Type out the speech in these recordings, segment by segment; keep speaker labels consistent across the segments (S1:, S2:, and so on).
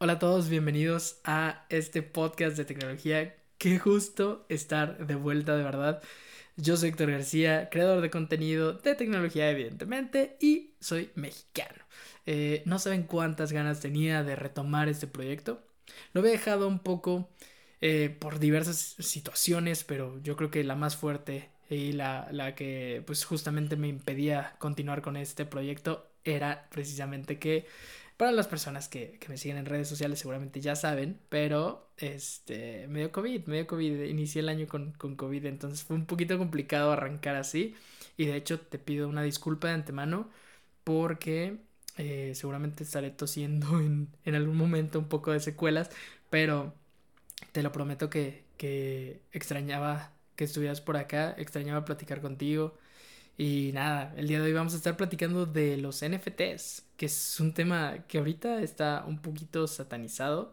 S1: Hola a todos, bienvenidos a este podcast de tecnología. Qué justo estar de vuelta, de verdad. Yo soy Héctor García, creador de contenido de tecnología, evidentemente, y soy mexicano. Eh, no saben cuántas ganas tenía de retomar este proyecto. Lo había dejado un poco eh, por diversas situaciones, pero yo creo que la más fuerte y la, la que pues justamente me impedía continuar con este proyecto era precisamente que para las personas que, que, me siguen en redes sociales seguramente ya saben, pero este, me dio COVID, me dio COVID, inicié el año con, con COVID, entonces fue un poquito complicado arrancar así. Y de hecho te pido una disculpa de antemano porque eh, seguramente estaré tosiendo en, en, algún momento un poco de secuelas, pero te lo prometo que, que extrañaba que estuvieras por acá, extrañaba platicar contigo, y nada, el día de hoy vamos a estar platicando de los NFTs, que es un tema que ahorita está un poquito satanizado.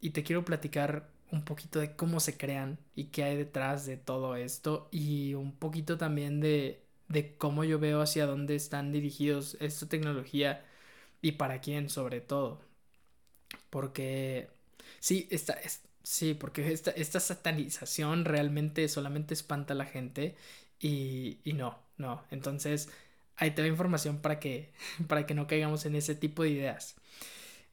S1: Y te quiero platicar un poquito de cómo se crean y qué hay detrás de todo esto. Y un poquito también de, de cómo yo veo hacia dónde están dirigidos esta tecnología y para quién sobre todo. Porque sí, esta, sí, porque esta, esta satanización realmente solamente espanta a la gente y, y no, no. Entonces, ahí te da información para que, para que no caigamos en ese tipo de ideas.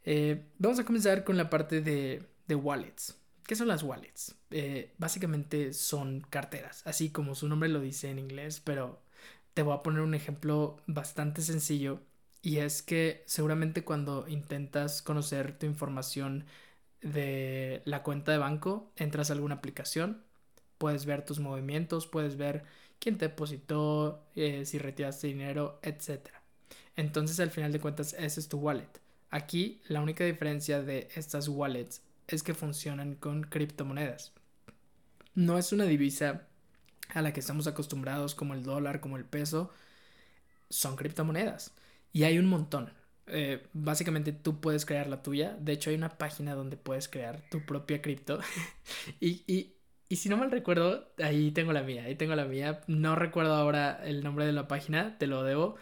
S1: Eh, vamos a comenzar con la parte de, de wallets. ¿Qué son las wallets? Eh, básicamente son carteras, así como su nombre lo dice en inglés, pero te voy a poner un ejemplo bastante sencillo y es que seguramente cuando intentas conocer tu información de la cuenta de banco, entras a alguna aplicación, puedes ver tus movimientos, puedes ver quién te depositó, eh, si retiraste dinero, etc. Entonces al final de cuentas ese es tu wallet. Aquí la única diferencia de estas wallets es que funcionan con criptomonedas. No es una divisa a la que estamos acostumbrados como el dólar, como el peso. Son criptomonedas. Y hay un montón. Eh, básicamente tú puedes crear la tuya. De hecho hay una página donde puedes crear tu propia cripto. y, y, y si no mal recuerdo, ahí tengo la mía, ahí tengo la mía. No recuerdo ahora el nombre de la página, te lo debo.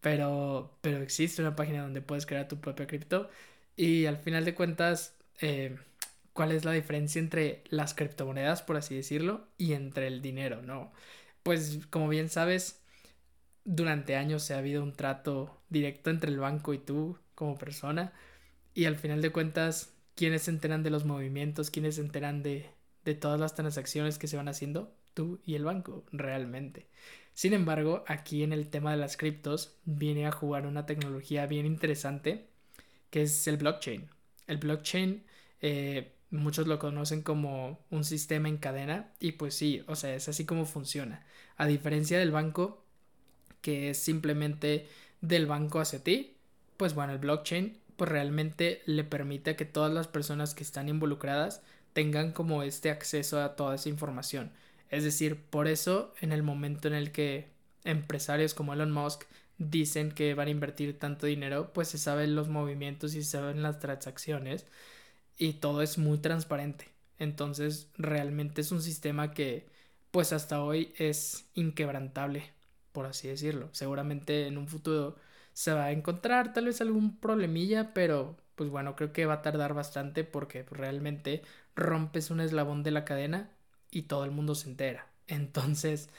S1: Pero, pero existe una página donde puedes crear tu propia cripto. Y al final de cuentas, eh, ¿cuál es la diferencia entre las criptomonedas, por así decirlo, y entre el dinero, no? Pues como bien sabes, durante años se ha habido un trato directo entre el banco y tú como persona. Y al final de cuentas, ¿quiénes se enteran de los movimientos? ¿Quiénes se enteran de, de todas las transacciones que se van haciendo tú y el banco realmente. Sin embargo, aquí en el tema de las criptos viene a jugar una tecnología bien interesante que es el blockchain. El blockchain eh, muchos lo conocen como un sistema en cadena y pues sí, o sea, es así como funciona. A diferencia del banco, que es simplemente del banco hacia ti, pues bueno, el blockchain pues realmente le permite que todas las personas que están involucradas tengan como este acceso a toda esa información. Es decir, por eso en el momento en el que empresarios como Elon Musk dicen que van a invertir tanto dinero, pues se saben los movimientos y se saben las transacciones y todo es muy transparente. Entonces, realmente es un sistema que pues hasta hoy es inquebrantable, por así decirlo. Seguramente en un futuro se va a encontrar tal vez algún problemilla, pero pues bueno, creo que va a tardar bastante porque realmente rompes un eslabón de la cadena y todo el mundo se entera. Entonces,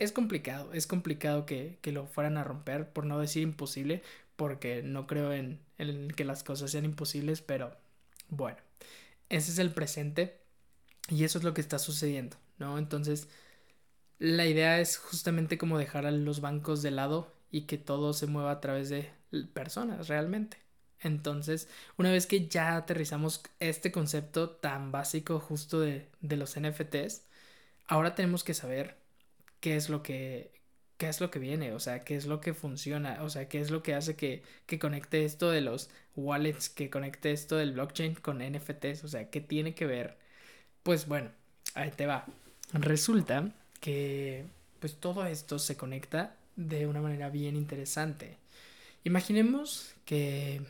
S1: es complicado, es complicado que, lo fueran a romper, por no decir imposible, porque no creo en, en que las cosas sean imposibles, pero bueno, ese es el presente y eso es lo que está sucediendo, ¿no? Entonces, la idea es justamente como dejar a los bancos de lado y que todo se mueva a través de personas realmente. Entonces, una vez que ya aterrizamos este concepto tan básico justo de, de, los NFTs, ahora tenemos que saber qué es lo que qué es lo que viene, o sea, qué es lo que funciona, o sea, qué es lo que hace que, que conecte esto de los wallets, que conecte esto del blockchain con NFTs, o sea, qué tiene que ver. Pues bueno, ahí te va. Resulta que pues todo esto se conecta de una manera bien interesante. Imaginemos que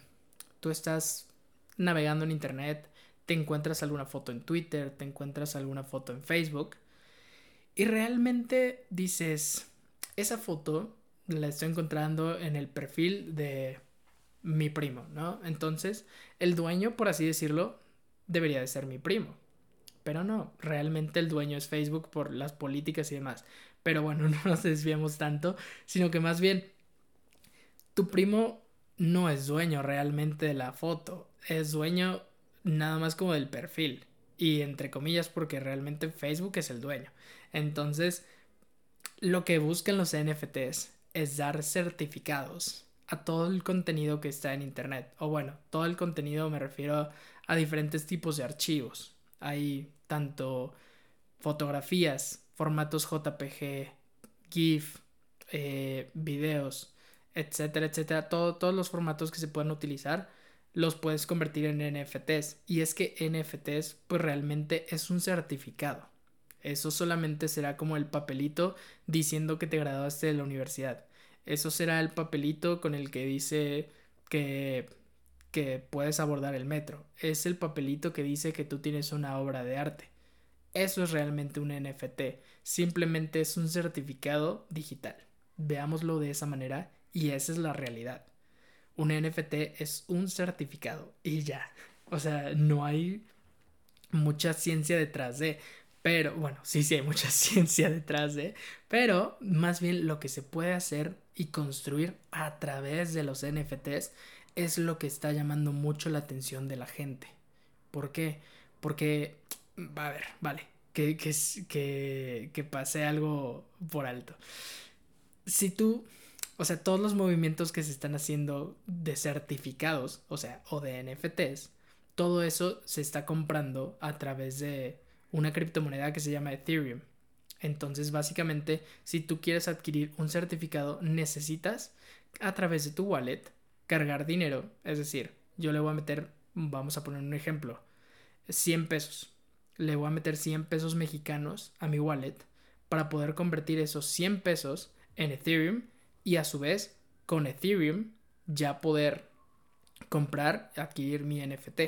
S1: tú estás navegando en internet, te encuentras alguna foto en Twitter, te encuentras alguna foto en Facebook y realmente dices, esa foto la estoy encontrando en el perfil de mi primo, ¿no? Entonces, el dueño, por así decirlo, debería de ser mi primo. Pero no, realmente el dueño es Facebook por las políticas y demás. Pero bueno, no nos desviamos tanto, sino que más bien tu primo no es dueño realmente de la foto, es dueño nada más como del perfil. Y entre comillas porque realmente Facebook es el dueño. Entonces, lo que buscan los NFTs es dar certificados a todo el contenido que está en Internet. O bueno, todo el contenido me refiero a diferentes tipos de archivos. Hay tanto fotografías, formatos JPG, GIF, eh, videos, etcétera, etcétera. todos los formatos que se pueden utilizar los puedes convertir en NFTs. Y es que NFTs pues realmente es un certificado. Eso solamente será como el papelito diciendo que te graduaste de la universidad. Eso será el papelito con el que dice que, que puedes abordar el metro. Es el papelito que dice que tú tienes una obra de arte. Eso es realmente un NFT. Simplemente es un certificado digital. Veámoslo de esa manera y esa es la realidad. Un NFT es un certificado y ya. O sea, no hay mucha ciencia detrás de. Pero, bueno, sí, sí hay mucha ciencia detrás de, pero más bien lo que se puede hacer y construir a través de los NFTs es lo que está llamando mucho la atención de la gente. ¿Por qué? Porque, a ver, vale, que, que, que, que pase algo por alto. Si tú, o sea, todos los movimientos que se están haciendo de certificados, o sea, o de NFTs, todo eso se está comprando a través de una criptomoneda que se llama Ethereum. Entonces, básicamente, si tú quieres adquirir un certificado, necesitas a través de tu wallet cargar dinero. Es decir, yo le voy a meter, vamos a poner un ejemplo, 100 pesos. Le voy a meter 100 pesos mexicanos a mi wallet para poder convertir esos 100 pesos en Ethereum y a su vez con Ethereum ya poder comprar, adquirir mi NFT.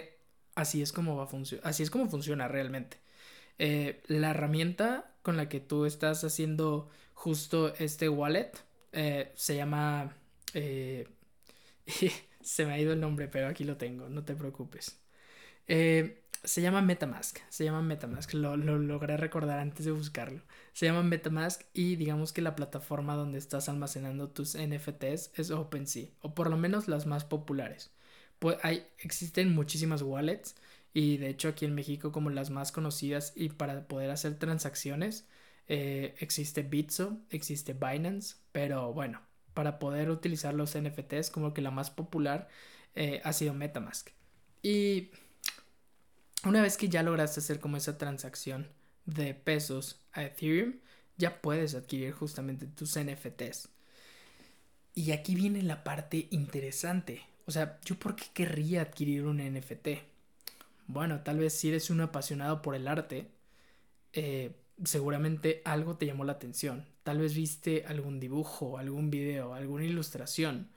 S1: Así es como va a así es como funciona realmente. Eh, la herramienta con la que tú estás haciendo justo este wallet eh, se llama... Eh, se me ha ido el nombre, pero aquí lo tengo, no te preocupes. Se llama Metamask, se llama Metamask, lo, lo, logré recordar antes de buscarlo. Se llama Metamask y digamos que la plataforma donde estás almacenando tus NFTs es OpenSea, o por lo menos las más populares. Pues hay, existen muchísimas wallets y de hecho aquí en México como las más conocidas y para poder hacer transacciones eh, existe Bitso, existe Binance, pero bueno, para poder utilizar los NFTs como que la más popular eh, ha sido Metamask. Y una vez que ya lograste hacer como esa transacción de pesos a Ethereum, ya puedes adquirir justamente tus NFTs. Y aquí viene la parte interesante. O sea, ¿yo por qué querría adquirir un NFT? bueno, tal vez si eres un apasionado por el arte, eh, seguramente algo te llamó la atención. Tal vez viste algún dibujo, algún video, alguna ilustración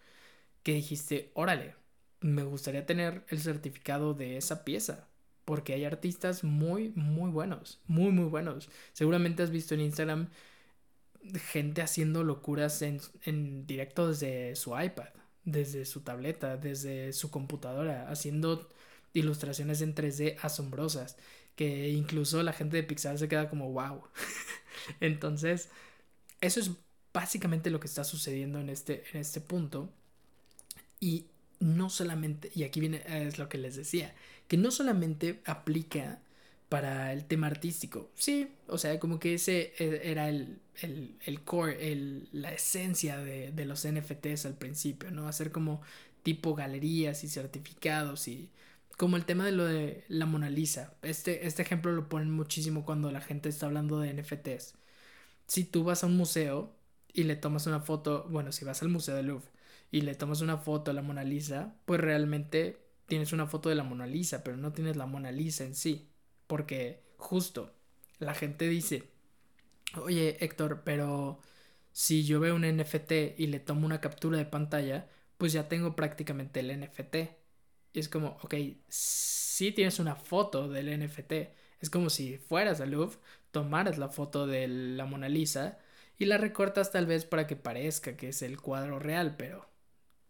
S1: que dijiste, órale, me gustaría tener el certificado de esa pieza. Porque hay artistas muy, muy buenos, muy, muy buenos. Seguramente has visto en Instagram gente haciendo locuras en, en directo desde su iPad, desde su tableta, desde su computadora, haciendo ilustraciones en 3D asombrosas, que incluso la gente de Pixar se queda como wow. Entonces, eso es básicamente lo que está sucediendo en este, en este punto. Y no solamente, y aquí viene, es lo que les decía, que no solamente aplica para el tema artístico. Sí, o sea, como que ese e, era el, el, el core, el, la esencia de, de, los NFTs al principio, ¿no? Hacer como tipo galerías y certificados y como el tema de lo de la Mona Lisa. Este, este ejemplo lo ponen muchísimo cuando la gente está hablando de NFTs. Si tú vas a un museo y le tomas una foto, bueno, si vas al Museo de Louvre y le tomas una foto a la Mona Lisa, pues realmente tienes una foto de la Mona Lisa, pero no tienes la Mona Lisa en sí. Porque justo la gente dice, oye Héctor, pero si yo veo un NFT y le tomo una captura de pantalla, pues ya tengo prácticamente el NFT y es como, ok, si tienes una foto del NFT. Es como si fueras al Louvre, tomaras la foto de la Mona Lisa y la recortas tal vez para que parezca que es el cuadro real, pero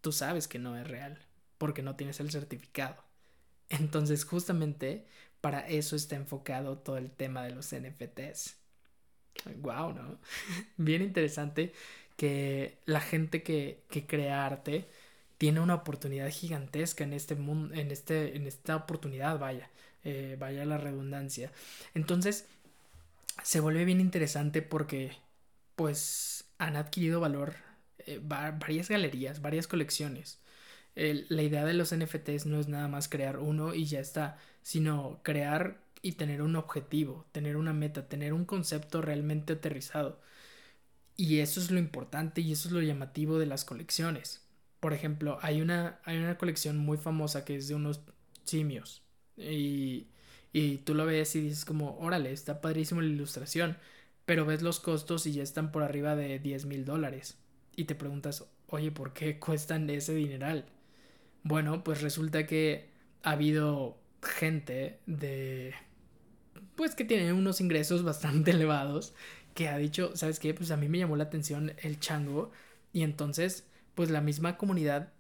S1: tú sabes que no es real. Porque no tienes el certificado. Entonces, justamente para eso está enfocado todo el tema de los NFTs. Wow, ¿no? Bien interesante que la gente que, que crea arte tiene una oportunidad gigantesca en este mundo, en, este, en esta oportunidad, vaya, eh, vaya la redundancia. Entonces, se vuelve bien interesante porque, pues, han adquirido valor eh, varias galerías, varias colecciones. La idea de los NFTs no es nada más crear uno y ya está, sino crear y tener un objetivo, tener una meta, tener un concepto realmente aterrizado. Y eso es lo importante y eso es lo llamativo de las colecciones. Por ejemplo, hay una, hay una colección muy famosa que es de unos simios. Y, y tú lo ves y dices como, órale, está padrísimo la ilustración. Pero ves los costos y ya están por arriba de 10 mil dólares. Y te preguntas, oye, ¿por qué cuestan ese dineral? Bueno, pues resulta que ha habido gente de... Pues que tiene unos ingresos bastante elevados que ha dicho, ¿sabes qué? Pues a mí me llamó la atención el chango y entonces pues la misma comunidad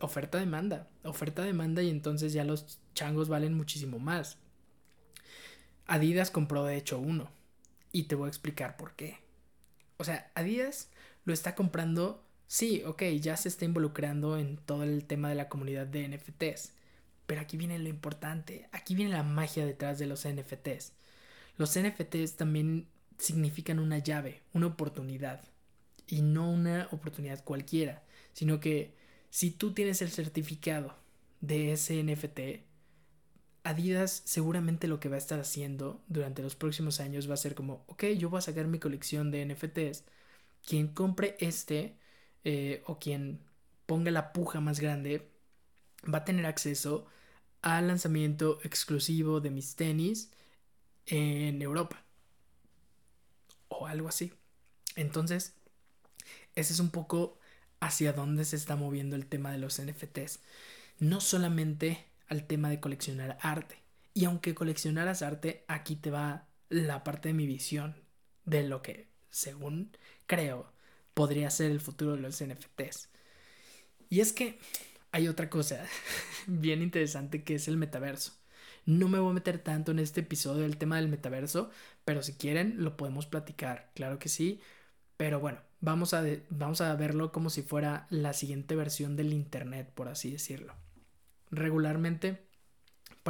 S1: oferta-demanda, oferta-demanda y entonces ya los changos valen muchísimo más. Adidas compró de hecho uno y te voy a explicar por qué. O sea, Adidas lo está comprando, sí, ok, ya se está involucrando en todo el tema de la comunidad de NFTs. Pero aquí viene lo importante, aquí viene la magia detrás de los NFTs. Los NFTs también significan una llave, una oportunidad y no una oportunidad cualquiera, sino que si tú tienes el certificado de ese NFT, Adidas seguramente lo que va a estar haciendo durante los próximos años va a ser como, ok, yo voy a sacar mi colección de NFTs, quien compre este eh, o quien ponga la puja más grande va a tener acceso al lanzamiento exclusivo de mis tenis en Europa o algo así. Entonces, ese es un poco hacia dónde se está moviendo el tema de los NFTs. No solamente al tema de coleccionar arte. Y aunque coleccionaras arte, aquí te va la parte de mi visión de lo que, según creo, podría ser el futuro de los NFTs. Y es que hay otra cosa bien interesante que es el metaverso. No me voy a meter tanto en este episodio del tema del metaverso, pero si quieren lo podemos platicar, claro que sí. Pero bueno, vamos a, vamos a verlo como si fuera la siguiente versión del Internet, por así decirlo. Regularmente,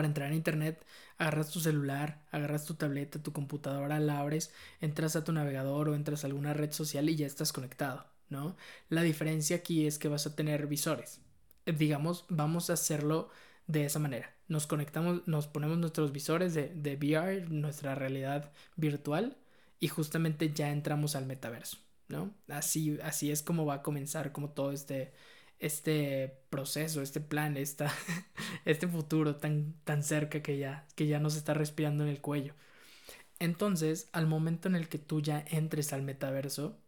S1: para entrar a Internet, agarras tu celular, agarras tu tableta, tu computadora, la abres, entras a tu navegador o entras a alguna red social y ya estás conectado, ¿no? La diferencia aquí es que vas a tener visores. Digamos, vamos a hacerlo de esa manera. Nos conectamos, nos ponemos nuestros visores de, de VR, nuestra realidad virtual, y justamente ya entramos al metaverso, ¿no? Así, así es como va a comenzar como todo este, este proceso, este plan, esta, este futuro tan, tan cerca que ya, que ya nos está respirando en el cuello. Entonces, al momento en el que tú ya entres al metaverso,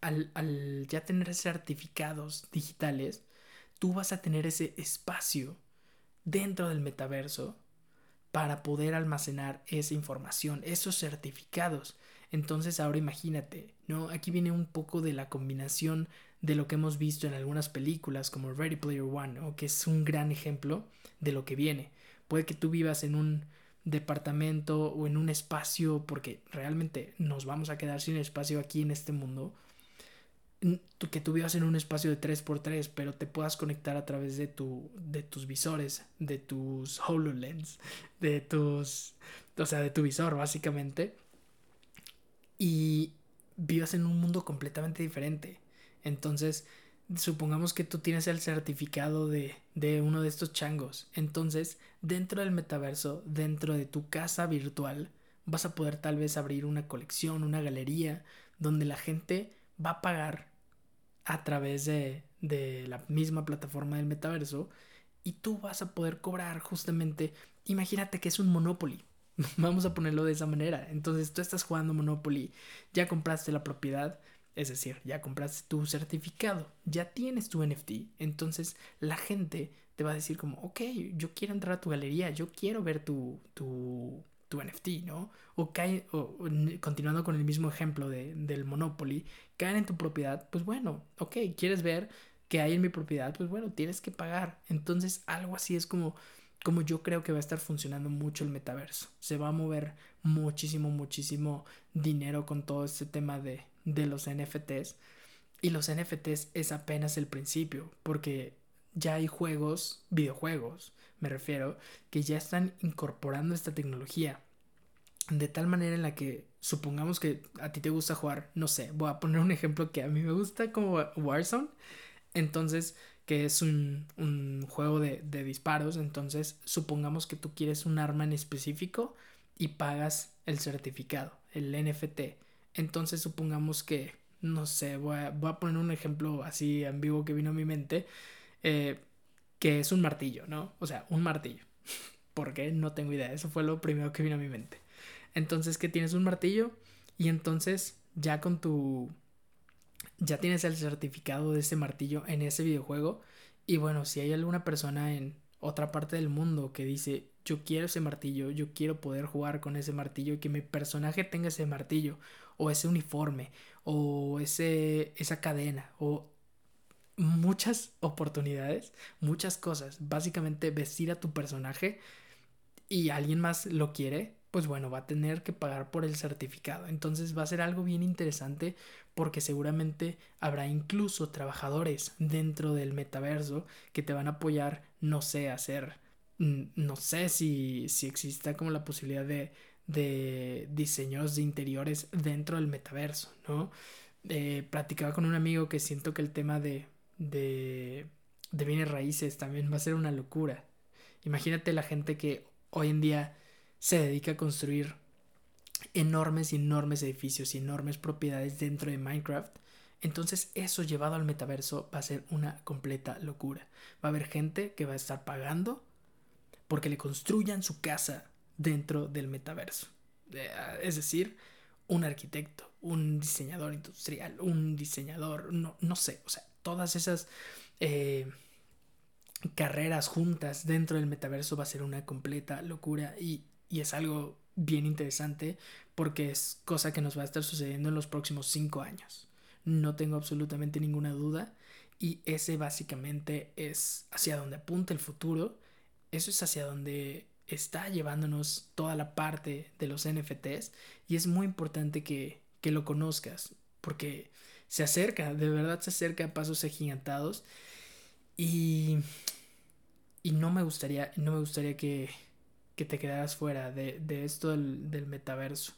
S1: al, al ya tener certificados digitales, tú vas a tener ese espacio dentro del metaverso para poder almacenar esa información, esos certificados. Entonces ahora imagínate, ¿no? Aquí viene un poco de la combinación de lo que hemos visto en algunas películas como Ready Player One, o que es un gran ejemplo de lo que viene. Puede que tú vivas en un departamento o en un espacio, porque realmente nos vamos a quedar sin espacio aquí en este mundo, que tú vivas en un espacio de 3x3, pero te puedas conectar a través de, de tus visores, de tus HoloLens, de tus. O sea, de tu visor, básicamente. Y vivas en un mundo completamente diferente. Entonces, supongamos que tú tienes el certificado de, de uno de estos changos. Entonces, dentro del metaverso, dentro de tu casa virtual, vas a poder tal vez abrir una colección, una galería, donde la gente va a pagar a través de, de la misma plataforma del metaverso y tú vas a poder cobrar justamente, imagínate que es un Monopoly. Vamos a ponerlo de esa manera. Entonces tú estás jugando Monopoly, ya compraste la propiedad, es decir, ya compraste tu certificado, ya tienes tu NFT. Entonces la gente te va a decir como, ok, yo quiero entrar a tu galería, yo quiero ver tu, tu, tu NFT, ¿no? O, cae, o, continuando con el mismo ejemplo de, del Monopoly, caen en tu propiedad, pues bueno, ok, quieres ver que hay en mi propiedad, pues bueno, tienes que pagar. Entonces, algo así es como, como yo creo que va a estar funcionando mucho el metaverso. Se va a mover muchísimo, muchísimo dinero con todo este tema de, de los NFTs. Y los NFTs es apenas el principio, porque ya hay juegos, videojuegos, me refiero, que ya están incorporando esta tecnología. De tal manera en la que supongamos que a ti te gusta jugar, no sé, voy a poner un ejemplo que a mí me gusta como Warzone. Entonces, que es un, un juego de, de, disparos. Entonces, supongamos que tú quieres un arma en específico y pagas el certificado, el NFT. Entonces, supongamos que, no sé, voy a, voy a poner un ejemplo así ambiguo que vino a mi mente, eh, que es un martillo, ¿no? O sea, un martillo. ¿Por qué? No tengo idea. Eso fue lo primero que vino a mi mente. Entonces, que tienes un martillo y entonces ya con tu ya tienes el certificado de ese martillo en ese videojuego. Y bueno, si hay alguna persona en otra parte del mundo que dice, yo quiero ese martillo, yo quiero poder jugar con ese martillo y que mi personaje tenga ese martillo, o ese uniforme, o ese, esa cadena, o muchas oportunidades, muchas cosas. Básicamente vestir a tu personaje y alguien más lo quiere, pues bueno, va a tener que pagar por el certificado. Entonces va a ser algo bien interesante porque seguramente habrá incluso trabajadores dentro del metaverso que te van a apoyar, no sé, hacer, mm, no sé si, si exista como la posibilidad de, de diseños de interiores dentro del metaverso, ¿no? Eh, platicaba con un amigo que siento que el tema de, de, de bienes raíces también va a ser una locura. Imagínate la gente que hoy en día se dedica a construir enormes enormes edificios y enormes propiedades dentro de Minecraft. Entonces eso llevado al metaverso va a ser una completa locura. Va a haber gente que va a estar pagando porque le construyan su casa dentro del metaverso. Es decir, un arquitecto, un diseñador industrial, un diseñador, no, no sé, o sea, todas esas eh, carreras juntas dentro del metaverso va a ser una completa locura y y es algo bien interesante porque es cosa que nos va a estar sucediendo en los próximos cinco años. No tengo absolutamente ninguna duda y ese básicamente es hacia donde apunta el futuro. Eso es hacia donde está llevándonos toda la parte de los NFTs y es muy importante que, que lo conozcas porque se acerca, de verdad se acerca a pasos agigantados y, y no me gustaría, no me gustaría que, que te quedaras fuera de, esto del, metaverso.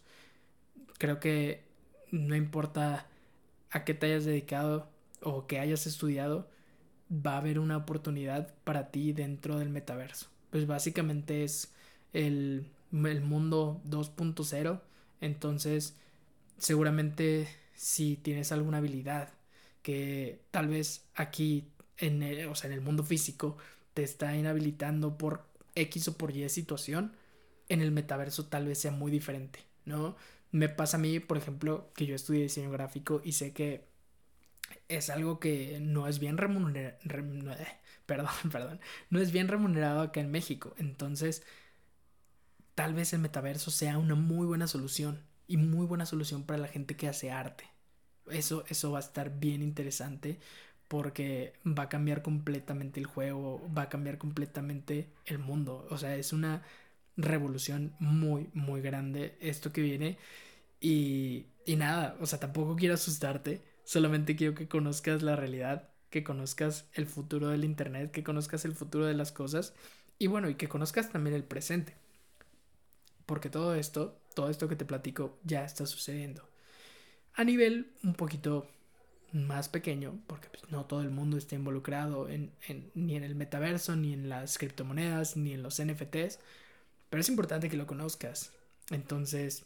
S1: Creo que no importa a qué te hayas dedicado o que hayas estudiado, va a haber una oportunidad para ti dentro del metaverso. Pues básicamente es el, el mundo 2.0. Entonces, seguramente si tienes alguna habilidad que tal vez aquí en el, o sea, en el mundo físico te está inhabilitando por X o por Y situación, en el metaverso tal vez sea muy diferente, ¿no? Me pasa a mí, por ejemplo, que yo estudié diseño gráfico y sé que es algo que no es bien remunerado, perdón, perdón, no es bien remunerado acá en México. Entonces, tal vez el metaverso sea una muy buena solución y muy buena solución para la gente que hace arte. Eso, eso va a estar bien interesante porque va a cambiar completamente el juego, va a cambiar completamente el mundo. O sea, es una revolución muy, muy grande esto que viene. Y, y nada, o sea, tampoco quiero asustarte, solamente quiero que conozcas la realidad, que conozcas el futuro del Internet, que conozcas el futuro de las cosas y bueno, y que conozcas también el presente. Porque todo esto, todo esto que te platico ya está sucediendo. A nivel un poquito más pequeño, porque pues, no todo el mundo está involucrado en, ni en el metaverso, ni en las criptomonedas, ni en los NFTs, pero es importante que lo conozcas. Entonces,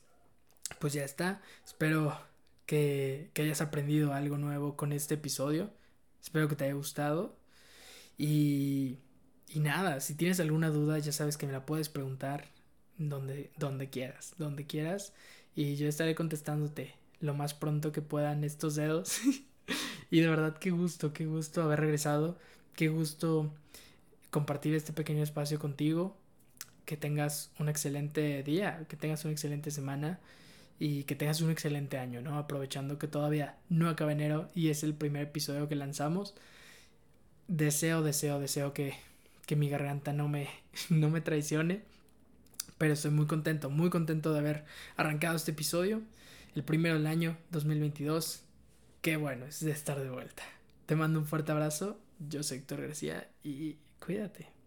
S1: pues ya está. Espero que, que hayas aprendido algo nuevo con este episodio. Espero que te haya gustado. Y, y nada, si tienes alguna duda, ya sabes que me la puedes preguntar donde, donde quieras, donde quieras. Y yo estaré contestándote lo más pronto que puedan estos dedos. y de verdad, qué gusto, qué gusto haber regresado. Qué gusto compartir este pequeño espacio contigo. Que tengas un excelente día, que tengas una excelente semana y que tengas un excelente año, ¿no? Aprovechando que todavía no acaba enero y es el primer episodio que lanzamos. deseo, deseo, deseo que, que mi garganta no me, no me traicione. Pero estoy muy contento, muy contento de haber arrancado este episodio. El primero del año 2022. Qué bueno es de estar de vuelta. Te mando un fuerte abrazo. Yo soy Héctor García y cuídate.